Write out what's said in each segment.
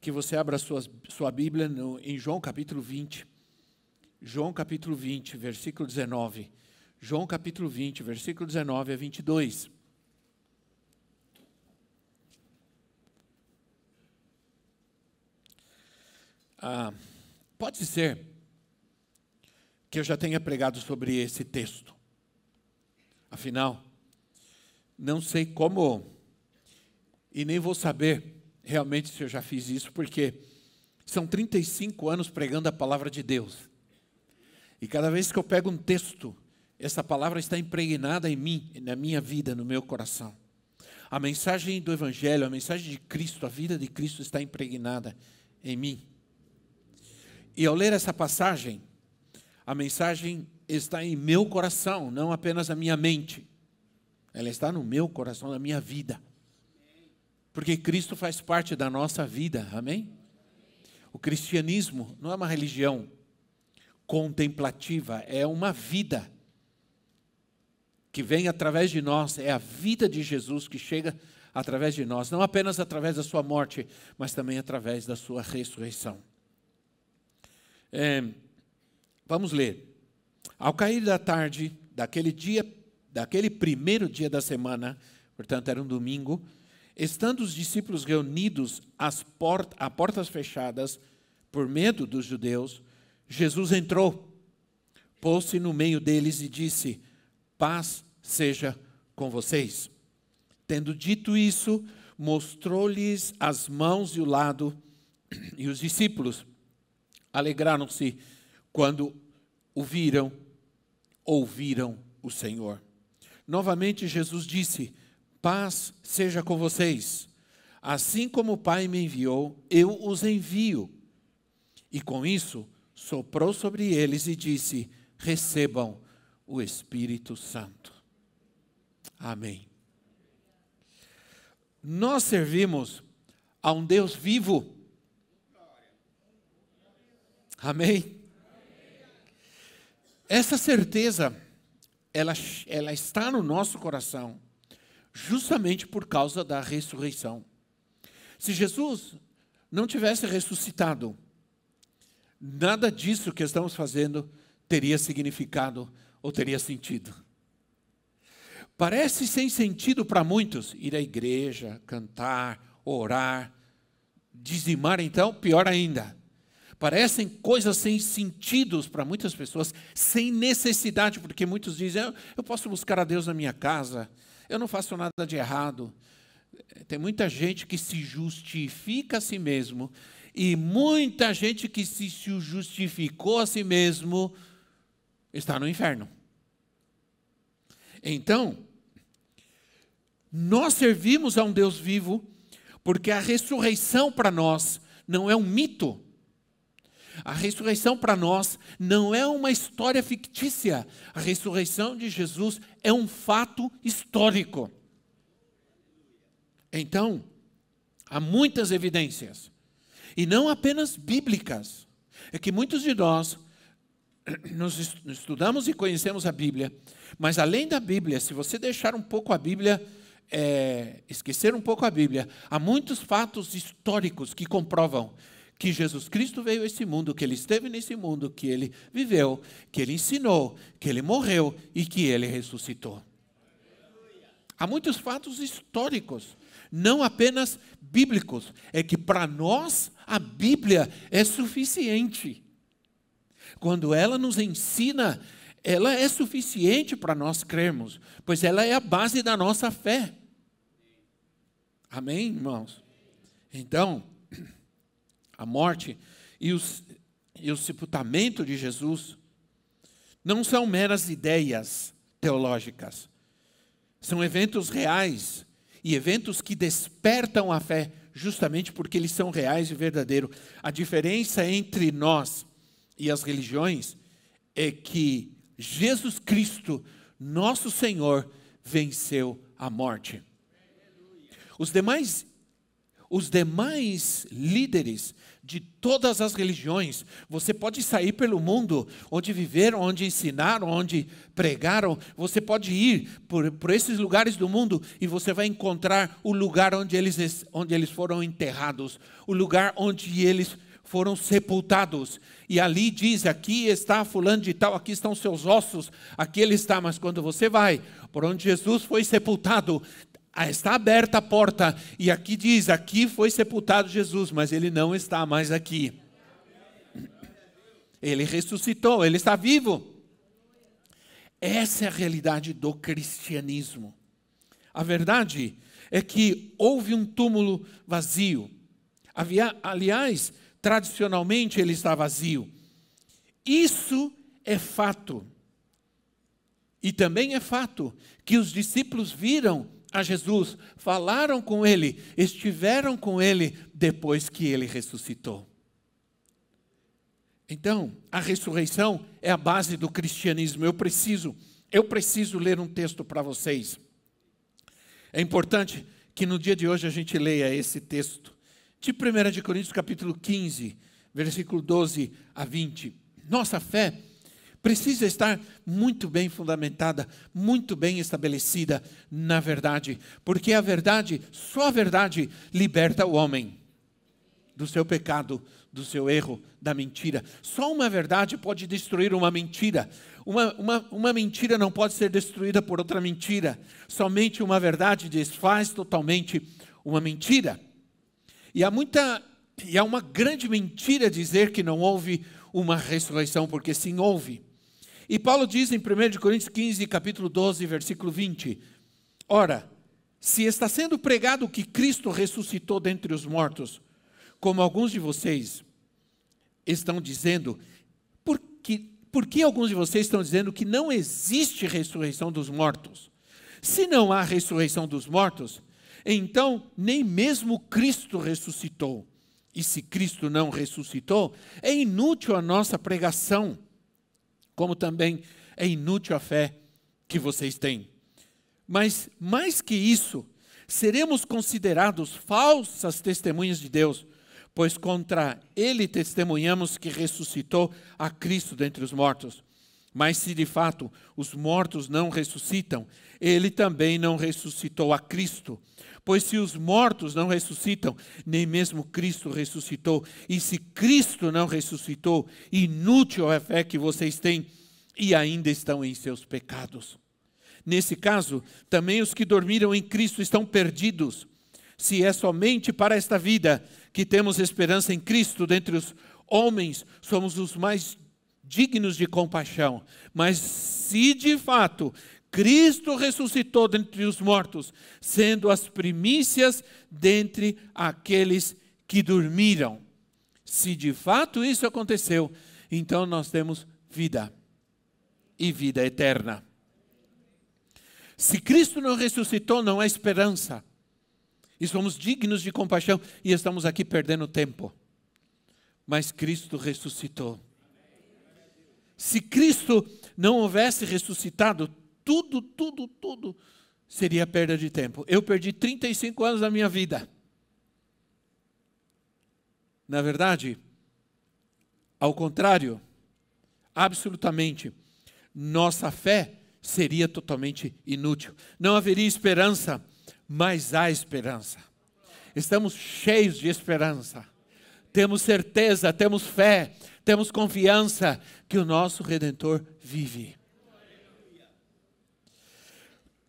que você abra sua, sua Bíblia no, em João capítulo 20. João capítulo 20, versículo 19. João capítulo 20, versículo 19 a 22. Ah, pode ser que eu já tenha pregado sobre esse texto. Afinal, não sei como, e nem vou saber realmente se eu já fiz isso, porque são 35 anos pregando a palavra de Deus. E cada vez que eu pego um texto, essa palavra está impregnada em mim, na minha vida, no meu coração. A mensagem do Evangelho, a mensagem de Cristo, a vida de Cristo está impregnada em mim. E ao ler essa passagem, a mensagem está em meu coração, não apenas na minha mente. Ela está no meu coração, na minha vida. Porque Cristo faz parte da nossa vida, amém? O cristianismo não é uma religião contemplativa, é uma vida que vem através de nós, é a vida de Jesus que chega através de nós, não apenas através da sua morte, mas também através da sua ressurreição. É, vamos ler. Ao cair da tarde daquele dia, daquele primeiro dia da semana, portanto era um domingo, Estando os discípulos reunidos às port a portas fechadas, por medo dos judeus, Jesus entrou, pôs-se no meio deles e disse: Paz seja com vocês. Tendo dito isso, mostrou-lhes as mãos e o lado, e os discípulos alegraram-se quando o viram, ouviram o Senhor. Novamente Jesus disse: Paz seja com vocês. Assim como o Pai me enviou, eu os envio. E com isso, soprou sobre eles e disse: Recebam o Espírito Santo. Amém. Nós servimos a um Deus vivo. Amém. Essa certeza, ela, ela está no nosso coração justamente por causa da ressurreição. Se Jesus não tivesse ressuscitado, nada disso que estamos fazendo teria significado ou teria sentido. Parece sem sentido para muitos ir à igreja, cantar, orar, dizimar, então, pior ainda. Parecem coisas sem sentidos para muitas pessoas, sem necessidade, porque muitos dizem: eu posso buscar a Deus na minha casa, eu não faço nada de errado. Tem muita gente que se justifica a si mesmo e muita gente que se justificou a si mesmo está no inferno. Então, nós servimos a um Deus vivo porque a ressurreição para nós não é um mito. A ressurreição para nós não é uma história fictícia. A ressurreição de Jesus é um fato histórico. Então, há muitas evidências, e não apenas bíblicas. É que muitos de nós nos estudamos e conhecemos a Bíblia, mas além da Bíblia, se você deixar um pouco a Bíblia, é, esquecer um pouco a Bíblia, há muitos fatos históricos que comprovam que Jesus Cristo veio a esse mundo, que ele esteve nesse mundo, que ele viveu, que ele ensinou, que ele morreu e que ele ressuscitou. Há muitos fatos históricos, não apenas bíblicos, é que para nós a Bíblia é suficiente. Quando ela nos ensina, ela é suficiente para nós crermos, pois ela é a base da nossa fé. Amém, irmãos? Então, a morte e, os, e o sepultamento de Jesus não são meras ideias teológicas. São eventos reais e eventos que despertam a fé justamente porque eles são reais e verdadeiros. A diferença entre nós e as religiões é que Jesus Cristo, nosso Senhor, venceu a morte. Os demais os demais líderes de todas as religiões. Você pode sair pelo mundo, onde viveram, onde ensinaram, onde pregaram. Você pode ir por, por esses lugares do mundo e você vai encontrar o lugar onde eles, onde eles foram enterrados, o lugar onde eles foram sepultados. E ali diz: aqui está fulano de tal, aqui estão seus ossos, aqui ele está. Mas quando você vai por onde Jesus foi sepultado, está aberta a porta e aqui diz: aqui foi sepultado Jesus, mas ele não está mais aqui. Ele ressuscitou, ele está vivo. Essa é a realidade do cristianismo. A verdade é que houve um túmulo vazio. Havia, aliás, tradicionalmente ele está vazio. Isso é fato. E também é fato que os discípulos viram a Jesus, falaram com ele, estiveram com ele depois que ele ressuscitou. Então, a ressurreição é a base do cristianismo. Eu preciso, eu preciso ler um texto para vocês. É importante que no dia de hoje a gente leia esse texto de 1 de Coríntios capítulo 15, versículo 12 a 20. Nossa fé precisa estar muito bem fundamentada, muito bem estabelecida na verdade, porque a verdade, só a verdade liberta o homem do seu pecado, do seu erro, da mentira. Só uma verdade pode destruir uma mentira. Uma, uma, uma mentira não pode ser destruída por outra mentira. Somente uma verdade desfaz totalmente uma mentira. E há muita, e há uma grande mentira dizer que não houve uma ressurreição, porque sim houve. E Paulo diz em 1 Coríntios 15, capítulo 12, versículo 20: Ora, se está sendo pregado que Cristo ressuscitou dentre os mortos, como alguns de vocês estão dizendo, por que, por que alguns de vocês estão dizendo que não existe ressurreição dos mortos? Se não há ressurreição dos mortos, então nem mesmo Cristo ressuscitou. E se Cristo não ressuscitou, é inútil a nossa pregação como também é inútil a fé que vocês têm. Mas mais que isso, seremos considerados falsas testemunhas de Deus, pois contra ele testemunhamos que ressuscitou a Cristo dentre os mortos. Mas se de fato os mortos não ressuscitam, ele também não ressuscitou a Cristo. Pois se os mortos não ressuscitam, nem mesmo Cristo ressuscitou. E se Cristo não ressuscitou, inútil é a fé que vocês têm e ainda estão em seus pecados. Nesse caso, também os que dormiram em Cristo estão perdidos. Se é somente para esta vida que temos esperança em Cristo, dentre os homens, somos os mais dignos de compaixão. Mas se de fato Cristo ressuscitou dentre os mortos, sendo as primícias dentre aqueles que dormiram. Se de fato isso aconteceu, então nós temos vida e vida eterna. Se Cristo não ressuscitou, não há esperança. E somos dignos de compaixão e estamos aqui perdendo tempo. Mas Cristo ressuscitou. Se Cristo não houvesse ressuscitado, tudo, tudo, tudo seria perda de tempo. Eu perdi 35 anos da minha vida. Na verdade, ao contrário, absolutamente, nossa fé seria totalmente inútil. Não haveria esperança, mas há esperança. Estamos cheios de esperança. Temos certeza, temos fé, temos confiança que o nosso redentor vive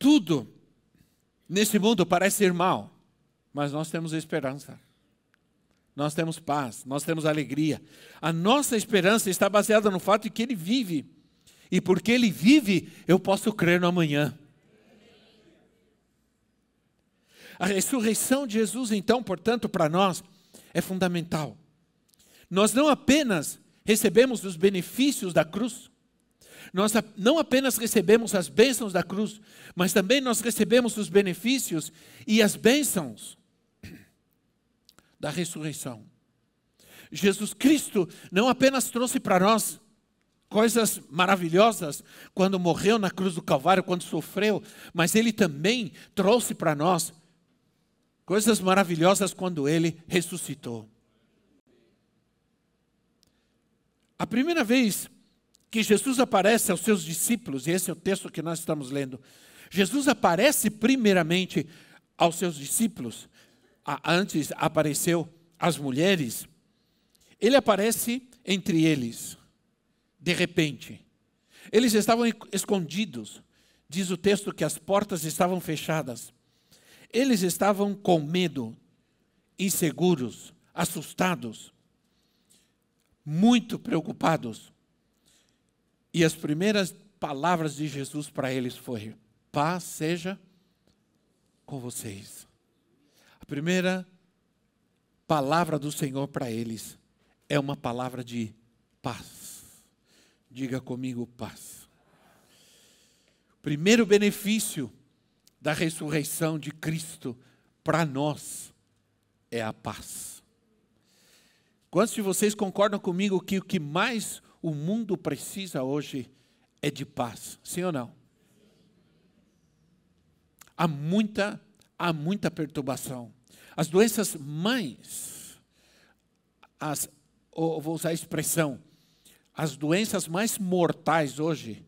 tudo nesse mundo parece ser mal, mas nós temos esperança. Nós temos paz, nós temos alegria. A nossa esperança está baseada no fato de que Ele vive. E porque Ele vive, eu posso crer no amanhã. A ressurreição de Jesus, então, portanto, para nós é fundamental. Nós não apenas recebemos os benefícios da cruz, nós não apenas recebemos as bênçãos da cruz, mas também nós recebemos os benefícios e as bênçãos da ressurreição. Jesus Cristo não apenas trouxe para nós coisas maravilhosas quando morreu na cruz do Calvário, quando sofreu, mas ele também trouxe para nós coisas maravilhosas quando ele ressuscitou. A primeira vez que Jesus aparece aos seus discípulos, e esse é o texto que nós estamos lendo, Jesus aparece primeiramente aos seus discípulos, antes apareceu às mulheres, ele aparece entre eles de repente. Eles estavam escondidos. Diz o texto que as portas estavam fechadas. Eles estavam com medo, inseguros, assustados, muito preocupados. E as primeiras palavras de Jesus para eles foi: paz seja com vocês. A primeira palavra do Senhor para eles é uma palavra de paz. Diga comigo paz. O primeiro benefício da ressurreição de Cristo para nós é a paz. Quantos de vocês concordam comigo que o que mais o mundo precisa hoje é de paz? Sim ou não? Há muita, há muita perturbação. As doenças mais, as, vou usar a expressão, as doenças mais mortais hoje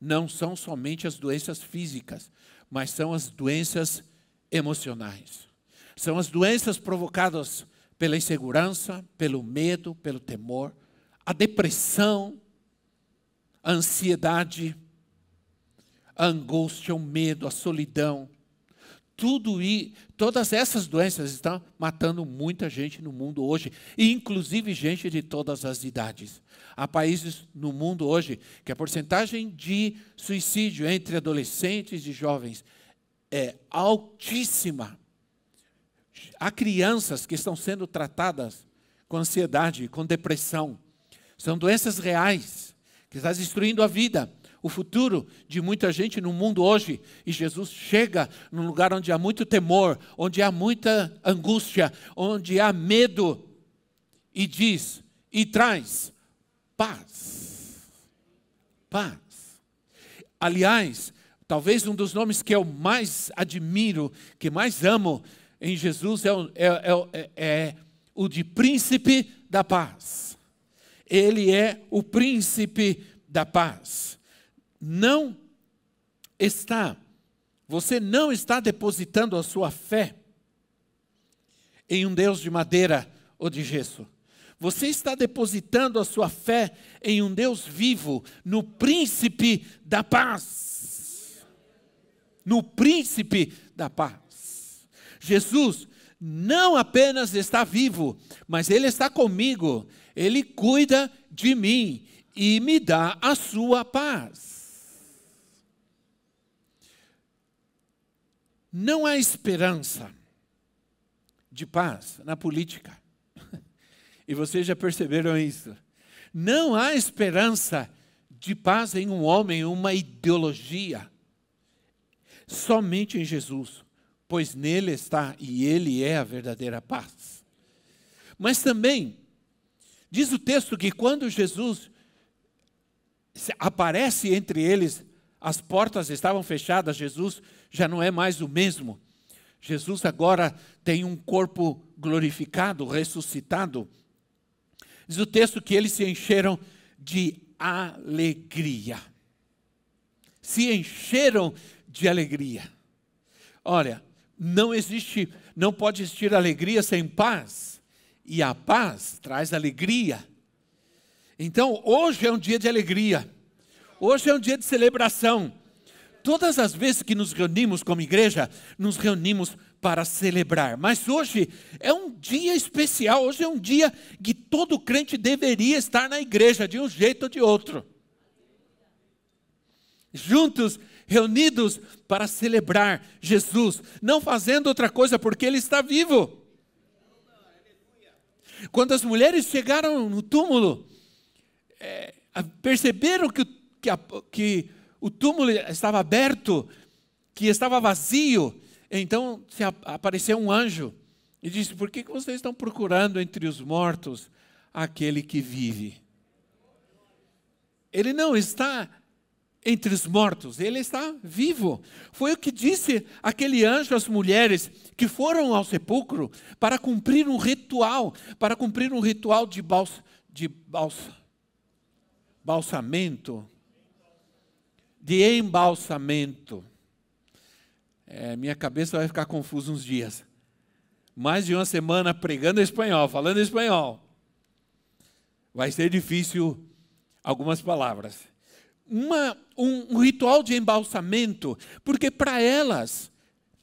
não são somente as doenças físicas, mas são as doenças emocionais. São as doenças provocadas pela insegurança, pelo medo, pelo temor, a depressão, a ansiedade, a angústia, o medo, a solidão. Tudo e todas essas doenças estão matando muita gente no mundo hoje, e inclusive gente de todas as idades. Há países no mundo hoje que a porcentagem de suicídio entre adolescentes e jovens é altíssima. Há crianças que estão sendo tratadas com ansiedade, com depressão. São doenças reais que estão destruindo a vida, o futuro de muita gente no mundo hoje. E Jesus chega num lugar onde há muito temor, onde há muita angústia, onde há medo, e diz: e traz paz. Paz. Aliás, talvez um dos nomes que eu mais admiro, que mais amo em Jesus é, é, é, é o de príncipe da paz. Ele é o príncipe da paz. Não está, você não está depositando a sua fé em um Deus de madeira ou de gesso. Você está depositando a sua fé em um Deus vivo, no príncipe da paz. No príncipe da paz. Jesus não apenas está vivo, mas ele está comigo. Ele cuida de mim e me dá a sua paz. Não há esperança de paz na política. E vocês já perceberam isso. Não há esperança de paz em um homem, uma ideologia. Somente em Jesus, pois nele está e ele é a verdadeira paz. Mas também, diz o texto que quando Jesus aparece entre eles, as portas estavam fechadas, Jesus já não é mais o mesmo. Jesus agora tem um corpo glorificado, ressuscitado, Diz o texto que eles se encheram de alegria. Se encheram de alegria. Olha, não existe, não pode existir alegria sem paz. E a paz traz alegria. Então, hoje é um dia de alegria. Hoje é um dia de celebração. Todas as vezes que nos reunimos como igreja, nos reunimos para celebrar. Mas hoje é um dia especial, hoje é um dia que todo crente deveria estar na igreja, de um jeito ou de outro. Juntos, reunidos para celebrar Jesus, não fazendo outra coisa porque Ele está vivo. Quando as mulheres chegaram no túmulo, é, perceberam que, que, a, que o túmulo estava aberto, que estava vazio, então se apareceu um anjo E disse: Por que vocês estão procurando entre os mortos aquele que vive? Ele não está entre os mortos, ele está vivo. Foi o que disse aquele anjo às mulheres que foram ao sepulcro para cumprir um ritual, para cumprir um ritual de, bals, de bals, balsamento, de embalsamento. É, minha cabeça vai ficar confusa uns dias. Mais de uma semana pregando espanhol, falando espanhol. Vai ser difícil algumas palavras uma, um, um ritual de embalsamento, porque para elas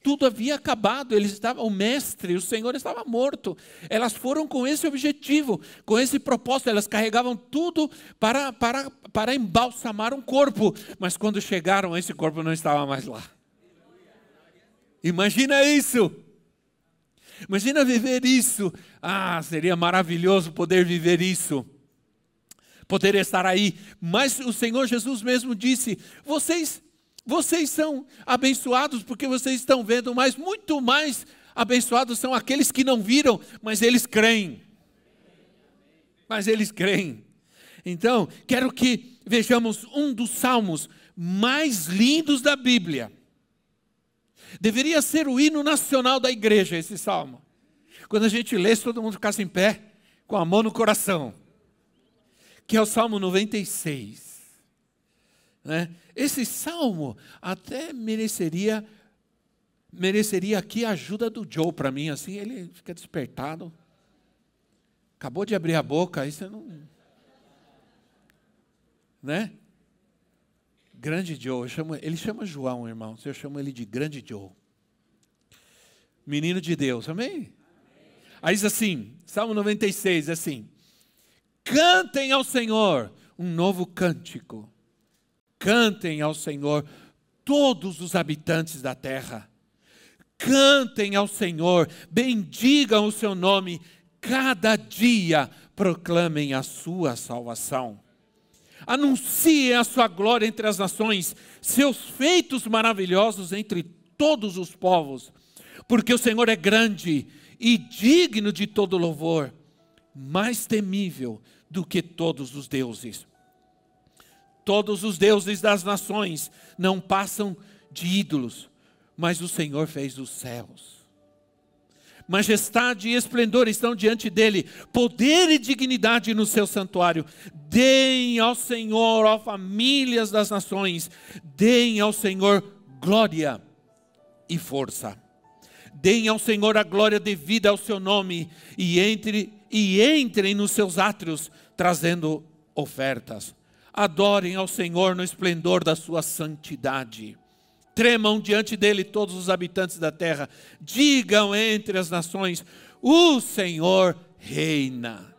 tudo havia acabado, eles estavam, o mestre, o Senhor estava morto. Elas foram com esse objetivo, com esse propósito, elas carregavam tudo para, para, para embalsamar um corpo, mas quando chegaram, esse corpo não estava mais lá. Imagina isso! Imagina viver isso. Ah, seria maravilhoso poder viver isso poder estar aí. Mas o Senhor Jesus mesmo disse: vocês, vocês são abençoados porque vocês estão vendo, mas muito mais abençoados são aqueles que não viram, mas eles creem. Mas eles creem. Então, quero que vejamos um dos salmos mais lindos da Bíblia. Deveria ser o hino nacional da igreja, esse salmo. Quando a gente lê, todo mundo ficasse em pé, com a mão no coração que é o Salmo 96. Né? Esse salmo até mereceria mereceria aqui a ajuda do Joe para mim, assim, ele fica despertado. Acabou de abrir a boca, aí você não. Né? Grande Joe, chamo, ele chama João, irmão, eu chamo ele de Grande Joe. Menino de Deus, amém? Aí diz assim, Salmo 96, assim: Cantem ao Senhor um novo cântico. Cantem ao Senhor todos os habitantes da terra. Cantem ao Senhor, bendigam o seu nome, cada dia proclamem a sua salvação. Anunciem a sua glória entre as nações, seus feitos maravilhosos entre todos os povos, porque o Senhor é grande e digno de todo louvor, mais temível do que todos os deuses. Todos os deuses das nações não passam de ídolos, mas o Senhor fez os céus. Majestade e esplendor estão diante dele, poder e dignidade no seu santuário. Deem ao Senhor, ó famílias das nações, deem ao Senhor glória e força. Deem ao Senhor a glória devida ao seu nome e entre e entrem nos seus átrios trazendo ofertas. Adorem ao Senhor no esplendor da sua santidade. Tremam diante dele todos os habitantes da terra. Digam entre as nações: O Senhor reina.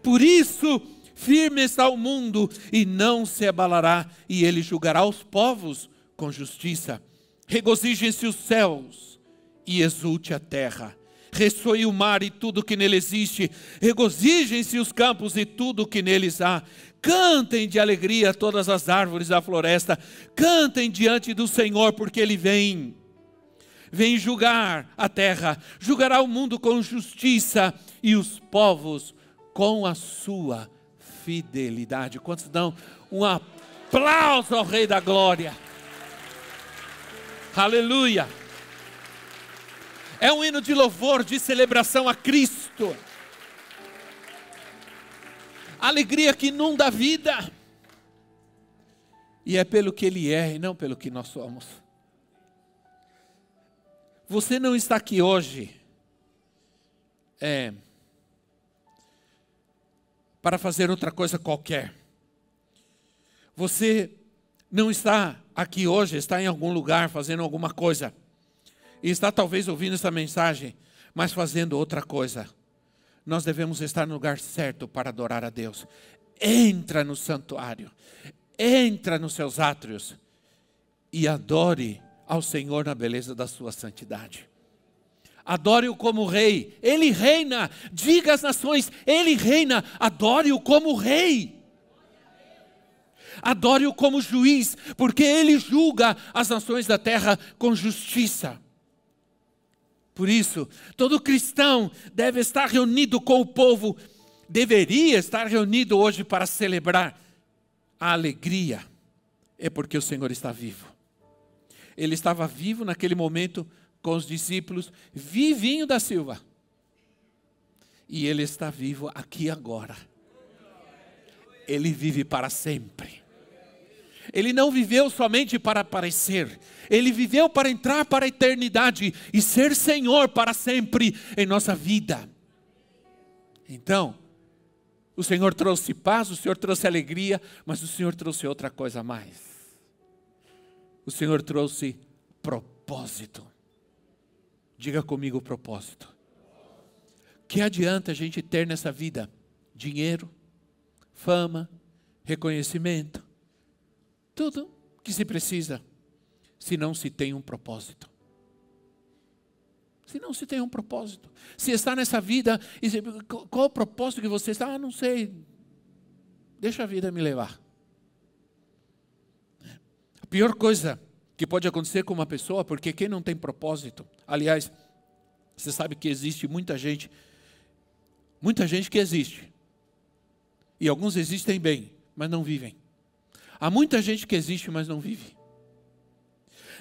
Por isso, firme está o mundo e não se abalará, e ele julgará os povos com justiça. Regozijem-se os céus e exulte a terra ressoe o mar e tudo que nele existe, regozijem-se os campos e tudo que neles há. Cantem de alegria todas as árvores da floresta, cantem diante do Senhor, porque Ele vem. Vem julgar a terra, julgará o mundo com justiça e os povos com a sua fidelidade. Quantos dão um aplauso ao Rei da Glória? Aleluia! É um hino de louvor, de celebração a Cristo. Alegria que inunda a vida. E é pelo que Ele é e não pelo que nós somos. Você não está aqui hoje é, para fazer outra coisa qualquer. Você não está aqui hoje, está em algum lugar fazendo alguma coisa e está talvez ouvindo essa mensagem, mas fazendo outra coisa. Nós devemos estar no lugar certo para adorar a Deus. Entra no santuário, entra nos seus átrios e adore ao Senhor na beleza da sua santidade. Adore-o como rei, ele reina. Diga às nações, ele reina. Adore-o como rei. Adore-o como juiz, porque ele julga as nações da terra com justiça. Por isso, todo cristão deve estar reunido com o povo, deveria estar reunido hoje para celebrar a alegria. É porque o Senhor está vivo. Ele estava vivo naquele momento com os discípulos, vivinho da Silva. E ele está vivo aqui agora. Ele vive para sempre. Ele não viveu somente para aparecer, ele viveu para entrar para a eternidade e ser Senhor para sempre em nossa vida. Então, o Senhor trouxe paz, o Senhor trouxe alegria, mas o Senhor trouxe outra coisa a mais. O Senhor trouxe propósito. Diga comigo propósito. Que adianta a gente ter nessa vida dinheiro, fama, reconhecimento, tudo que se precisa, se não se tem um propósito. Se não se tem um propósito. Se está nessa vida, qual o propósito que você está? Ah, não sei. Deixa a vida me levar. A pior coisa que pode acontecer com uma pessoa, porque quem não tem propósito, aliás, você sabe que existe muita gente, muita gente que existe, e alguns existem bem, mas não vivem. Há muita gente que existe, mas não vive.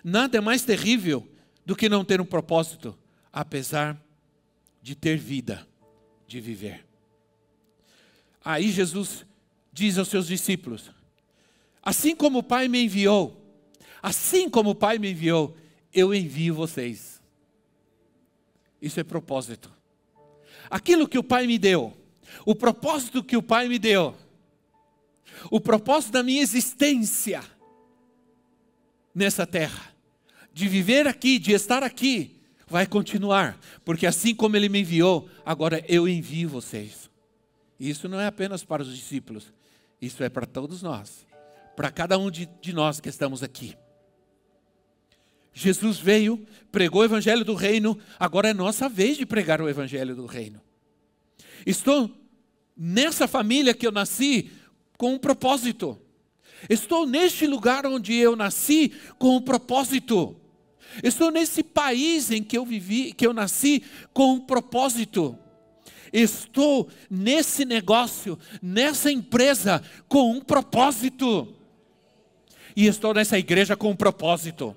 Nada é mais terrível do que não ter um propósito, apesar de ter vida, de viver. Aí Jesus diz aos seus discípulos: Assim como o Pai me enviou, assim como o Pai me enviou, eu envio vocês. Isso é propósito. Aquilo que o Pai me deu, o propósito que o Pai me deu, o propósito da minha existência nessa terra, de viver aqui, de estar aqui, vai continuar, porque assim como Ele me enviou, agora eu envio vocês. Isso não é apenas para os discípulos, isso é para todos nós, para cada um de, de nós que estamos aqui. Jesus veio, pregou o Evangelho do Reino, agora é nossa vez de pregar o Evangelho do Reino. Estou nessa família que eu nasci, com um propósito. Estou neste lugar onde eu nasci com um propósito. Estou nesse país em que eu vivi, que eu nasci com um propósito. Estou nesse negócio, nessa empresa com um propósito. E estou nessa igreja com um propósito.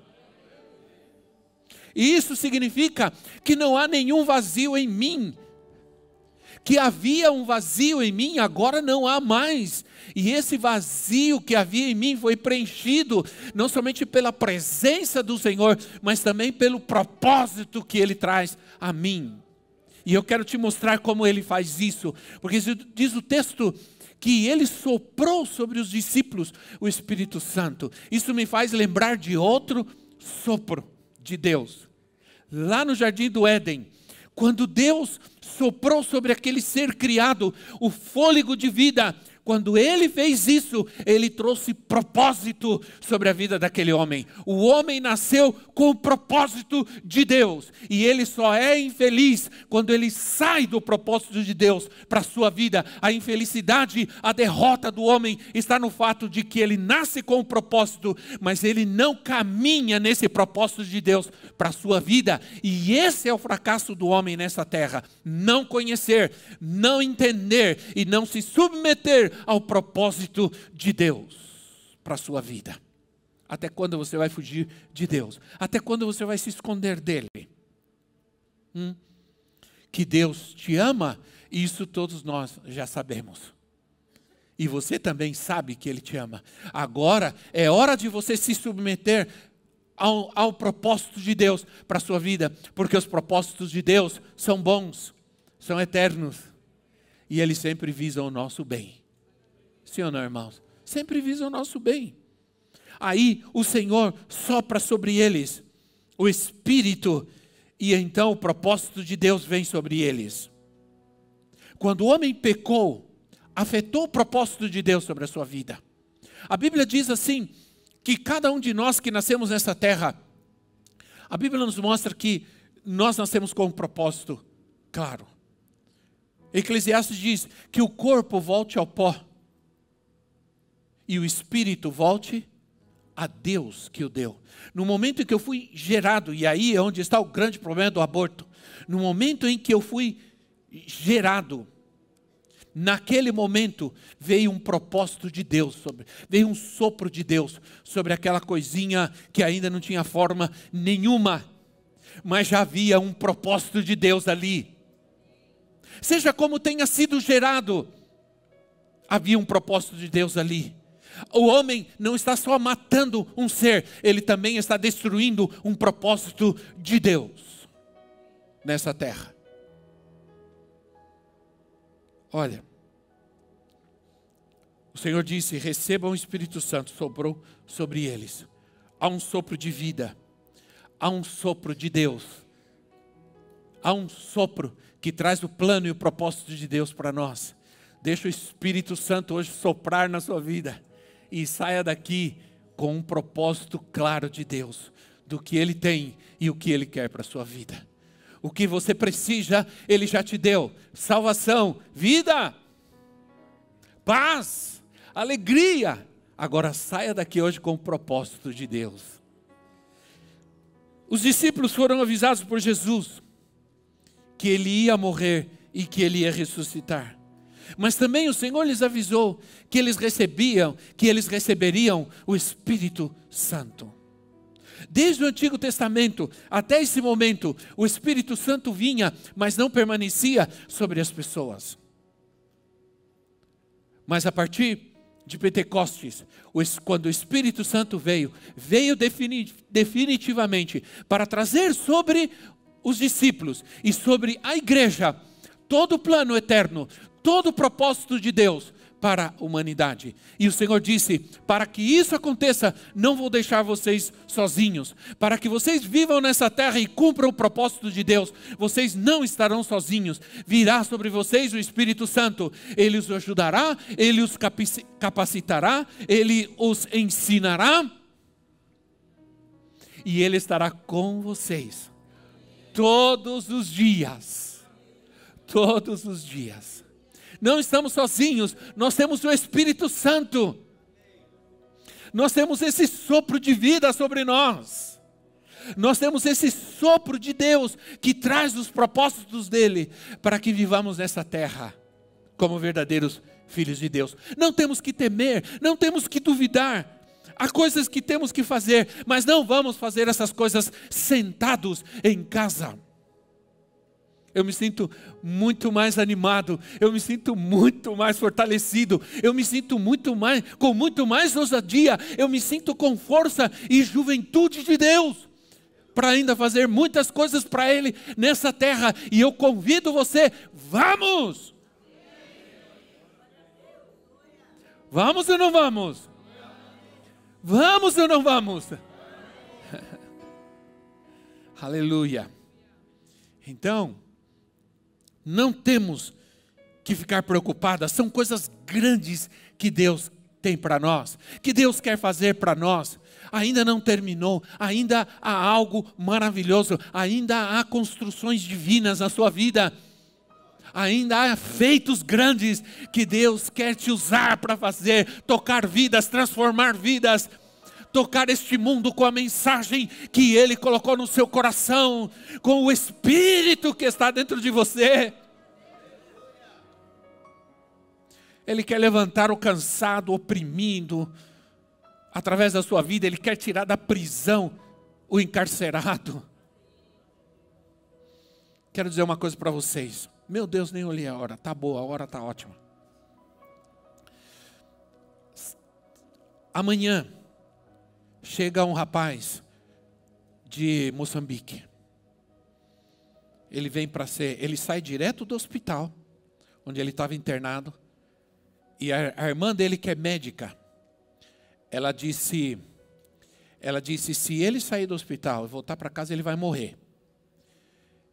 E isso significa que não há nenhum vazio em mim, que havia um vazio em mim, agora não há mais. E esse vazio que havia em mim foi preenchido não somente pela presença do Senhor, mas também pelo propósito que Ele traz a mim. E eu quero te mostrar como Ele faz isso, porque diz o texto que Ele soprou sobre os discípulos o Espírito Santo. Isso me faz lembrar de outro sopro de Deus. Lá no jardim do Éden, quando Deus soprou sobre aquele ser criado o fôlego de vida, quando ele fez isso, ele trouxe propósito sobre a vida daquele homem. O homem nasceu com o propósito de Deus, e ele só é infeliz quando ele sai do propósito de Deus para a sua vida. A infelicidade, a derrota do homem está no fato de que ele nasce com o propósito, mas ele não caminha nesse propósito de Deus para a sua vida. E esse é o fracasso do homem nessa terra: não conhecer, não entender e não se submeter ao propósito de Deus para a sua vida. Até quando você vai fugir de Deus? Até quando você vai se esconder dele? Hum? Que Deus te ama, isso todos nós já sabemos. E você também sabe que Ele te ama. Agora é hora de você se submeter ao, ao propósito de Deus para a sua vida, porque os propósitos de Deus são bons, são eternos, e eles sempre visam o nosso bem. Sim ou não, irmãos? Sempre visa o nosso bem. Aí o Senhor sopra sobre eles o Espírito, e então o propósito de Deus vem sobre eles. Quando o homem pecou, afetou o propósito de Deus sobre a sua vida. A Bíblia diz assim: que cada um de nós que nascemos nessa terra, a Bíblia nos mostra que nós nascemos com um propósito claro. Eclesiastes diz que o corpo volte ao pó, e o espírito volte a Deus que o deu. No momento em que eu fui gerado, e aí é onde está o grande problema do aborto. No momento em que eu fui gerado, naquele momento veio um propósito de Deus sobre, veio um sopro de Deus sobre aquela coisinha que ainda não tinha forma nenhuma, mas já havia um propósito de Deus ali. Seja como tenha sido gerado, havia um propósito de Deus ali. O homem não está só matando um ser, ele também está destruindo um propósito de Deus nessa terra. Olha, o Senhor disse: recebam o Espírito Santo, sobrou sobre eles. Há um sopro de vida, há um sopro de Deus, há um sopro que traz o plano e o propósito de Deus para nós. Deixa o Espírito Santo hoje soprar na sua vida e saia daqui com um propósito claro de Deus, do que Ele tem e o que Ele quer para a sua vida. O que você precisa, Ele já te deu: salvação, vida, paz, alegria. Agora saia daqui hoje com o propósito de Deus. Os discípulos foram avisados por Jesus que ele ia morrer e que ele ia ressuscitar. Mas também o Senhor lhes avisou que eles recebiam, que eles receberiam o Espírito Santo. Desde o Antigo Testamento até esse momento, o Espírito Santo vinha, mas não permanecia sobre as pessoas. Mas a partir de Pentecostes, quando o Espírito Santo veio, veio definitivamente para trazer sobre os discípulos e sobre a igreja todo o plano eterno, todo o propósito de Deus para a humanidade. E o Senhor disse: para que isso aconteça, não vou deixar vocês sozinhos. Para que vocês vivam nessa terra e cumpram o propósito de Deus, vocês não estarão sozinhos. Virá sobre vocês o Espírito Santo. Ele os ajudará, ele os capacitará, ele os ensinará. E ele estará com vocês todos os dias. Todos os dias não estamos sozinhos, nós temos o Espírito Santo. Nós temos esse sopro de vida sobre nós. Nós temos esse sopro de Deus que traz os propósitos dele para que vivamos nessa terra como verdadeiros filhos de Deus. Não temos que temer, não temos que duvidar. Há coisas que temos que fazer, mas não vamos fazer essas coisas sentados em casa eu me sinto muito mais animado, eu me sinto muito mais fortalecido, eu me sinto muito mais, com muito mais ousadia, eu me sinto com força e juventude de Deus, para ainda fazer muitas coisas para Ele nessa terra, e eu convido você, vamos! Vamos ou não vamos? Vamos ou não vamos? Aleluia. Então, não temos que ficar preocupadas, são coisas grandes que Deus tem para nós, que Deus quer fazer para nós. Ainda não terminou, ainda há algo maravilhoso, ainda há construções divinas na sua vida, ainda há feitos grandes que Deus quer te usar para fazer, tocar vidas, transformar vidas tocar este mundo com a mensagem que Ele colocou no seu coração, com o Espírito que está dentro de você. Ele quer levantar o cansado, oprimido, através da sua vida, Ele quer tirar da prisão o encarcerado. Quero dizer uma coisa para vocês. Meu Deus, nem olhei a hora. Tá boa, a hora tá ótima. Amanhã chega um rapaz de Moçambique. Ele vem para ser, ele sai direto do hospital, onde ele estava internado, e a, a, irmã dele que é médica, ela disse, ela disse, se ele sair do hospital e voltar para casa, ele vai morrer.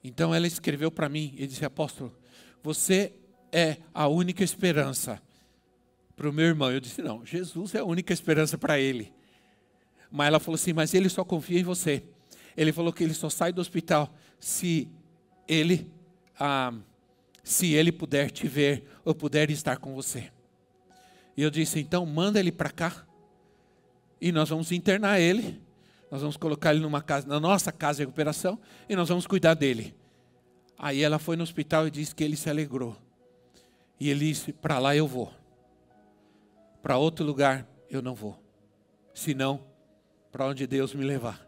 Então ela escreveu para mim e disse, apóstolo, você é a única esperança para o meu irmão. Eu disse, não, Jesus é a única esperança para ele. Mas ela falou assim: Mas ele só confia em você. Ele falou que ele só sai do hospital se ele, ah, se ele puder te ver ou puder estar com você. E eu disse: Então manda ele para cá e nós vamos internar ele. Nós vamos colocar ele numa casa, na nossa casa de recuperação e nós vamos cuidar dele Aí ela foi no hospital e disse que ele se alegrou. E ele disse: Para lá eu vou. Para outro lugar eu não vou. Senão, para onde Deus me levar.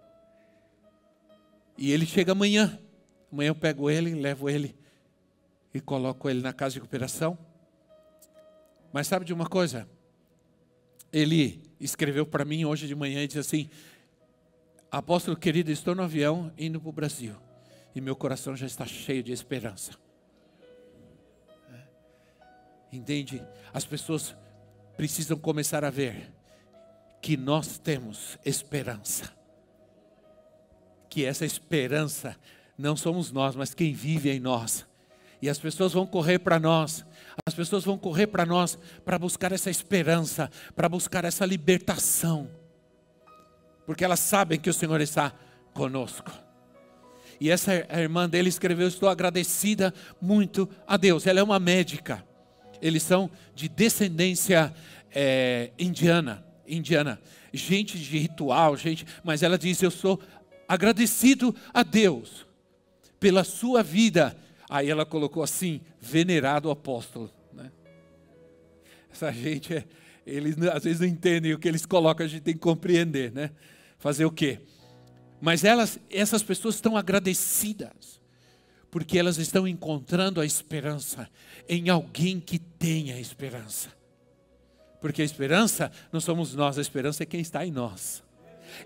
E ele chega amanhã. Amanhã eu pego ele, levo ele e coloco ele na casa de recuperação. Mas sabe de uma coisa? Ele escreveu para mim hoje de manhã e disse assim: Apóstolo querido, estou no avião indo para o Brasil e meu coração já está cheio de esperança. Entende? As pessoas precisam começar a ver que nós temos esperança. Que essa esperança não somos nós, mas quem vive em nós. E as pessoas vão correr para nós, as pessoas vão correr para nós para buscar essa esperança, para buscar essa libertação, porque elas sabem que o Senhor está conosco. E essa irmã dele escreveu: Estou agradecida muito a Deus. Ela é uma médica. Eles são de descendência é, indiana, indiana, gente de ritual, gente. Mas ela diz: Eu sou agradecido a Deus pela sua vida. Aí ela colocou assim: venerado apóstolo. Né? Essa gente, é, eles às vezes não entendem o que eles colocam, a gente tem que compreender, né? Fazer o quê? Mas elas, essas pessoas estão agradecidas, porque elas estão encontrando a esperança em alguém que tenha esperança. Porque a esperança não somos nós, a esperança é quem está em nós.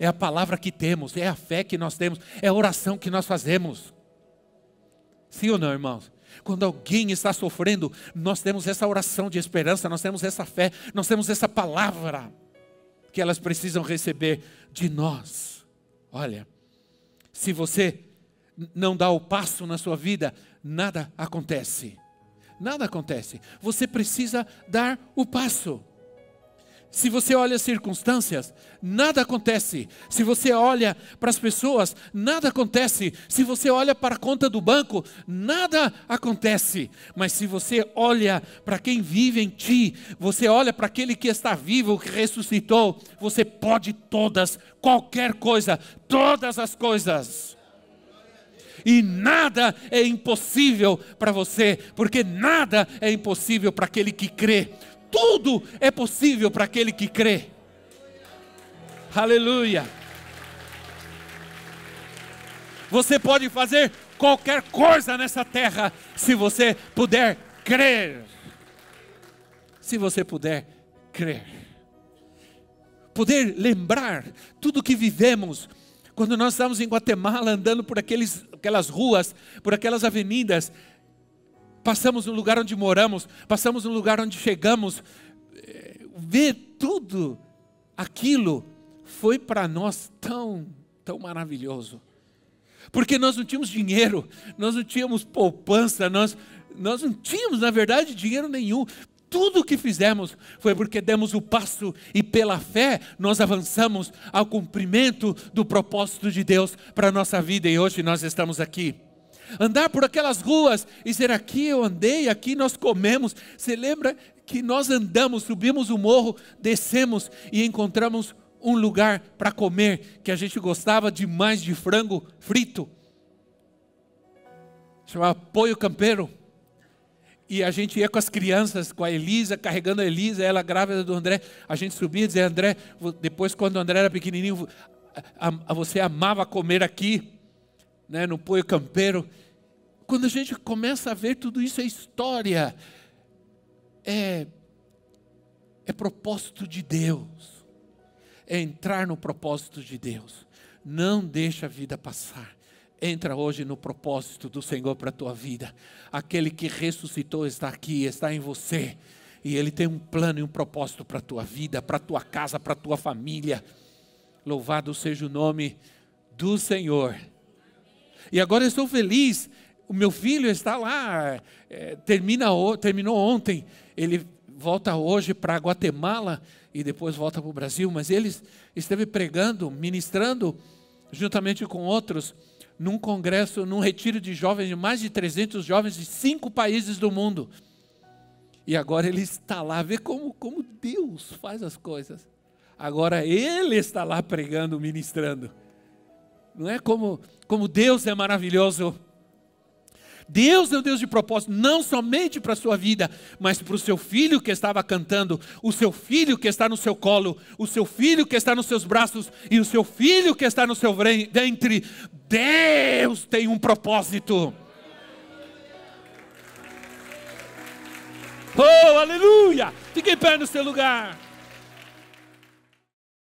É a palavra que temos, é a fé que nós temos, é a oração que nós fazemos. Sim ou não, irmãos? Quando alguém está sofrendo, nós temos essa oração de esperança, nós temos essa fé, nós temos essa palavra que elas precisam receber de nós. Olha, se você não dá o passo na sua vida, nada acontece. Nada acontece. Você precisa dar o passo. Se você olha as circunstâncias, nada acontece. Se você olha para as pessoas, nada acontece. Se você olha para a conta do banco, nada acontece. Mas se você olha para quem vive em ti, você olha para aquele que está vivo, que ressuscitou, você pode todas, qualquer coisa, todas as coisas. E nada é impossível para você, porque nada é impossível para aquele que crê tudo é possível para aquele que crê. Aleluia. Você pode fazer qualquer coisa nessa terra se você puder crer. Se você puder crer. Poder lembrar tudo que vivemos quando nós estávamos em Guatemala andando por aqueles, aquelas ruas, por aquelas avenidas, passamos no lugar onde moramos, passamos no lugar onde chegamos, eh, ver tudo aquilo foi para nós tão, tão maravilhoso. Porque nós não tínhamos dinheiro, nós não tínhamos poupança, nós, nós não tínhamos, na verdade, dinheiro nenhum. Tudo o que fizemos foi porque demos o passo e pela fé nós avançamos ao cumprimento do propósito de Deus para a nossa vida e hoje nós estamos aqui andar por aquelas ruas e dizer: aqui eu andei, aqui nós comemos. Você lembra que nós andamos, subimos o morro, descemos e encontramos um lugar para comer que a gente gostava demais de frango frito. Chamava Apoio Campeiro. E a gente ia com as crianças, com a Elisa, carregando a Elisa, ela grávida do André. A gente subia e dizia: André, depois quando o André era pequenininho, você amava comer aqui né, no Poio Campeiro. Quando a gente começa a ver tudo isso, é história, é, é propósito de Deus, é entrar no propósito de Deus. Não deixa a vida passar. Entra hoje no propósito do Senhor para a tua vida. Aquele que ressuscitou está aqui, está em você. E Ele tem um plano e um propósito para a tua vida, para a tua casa, para a tua família. Louvado seja o nome do Senhor. E agora eu estou feliz. O meu filho está lá, é, termina, terminou ontem. Ele volta hoje para Guatemala e depois volta para o Brasil. Mas ele esteve pregando, ministrando, juntamente com outros, num congresso, num retiro de jovens, de mais de 300 jovens de cinco países do mundo. E agora ele está lá, vê como, como Deus faz as coisas. Agora ele está lá pregando, ministrando. Não é como, como Deus é maravilhoso. Deus é o Deus de propósito, não somente para a sua vida, mas para o seu filho que estava cantando, o seu filho que está no seu colo, o seu filho que está nos seus braços e o seu filho que está no seu ventre. Deus tem um propósito. Oh, aleluia! Fique em pé no seu lugar.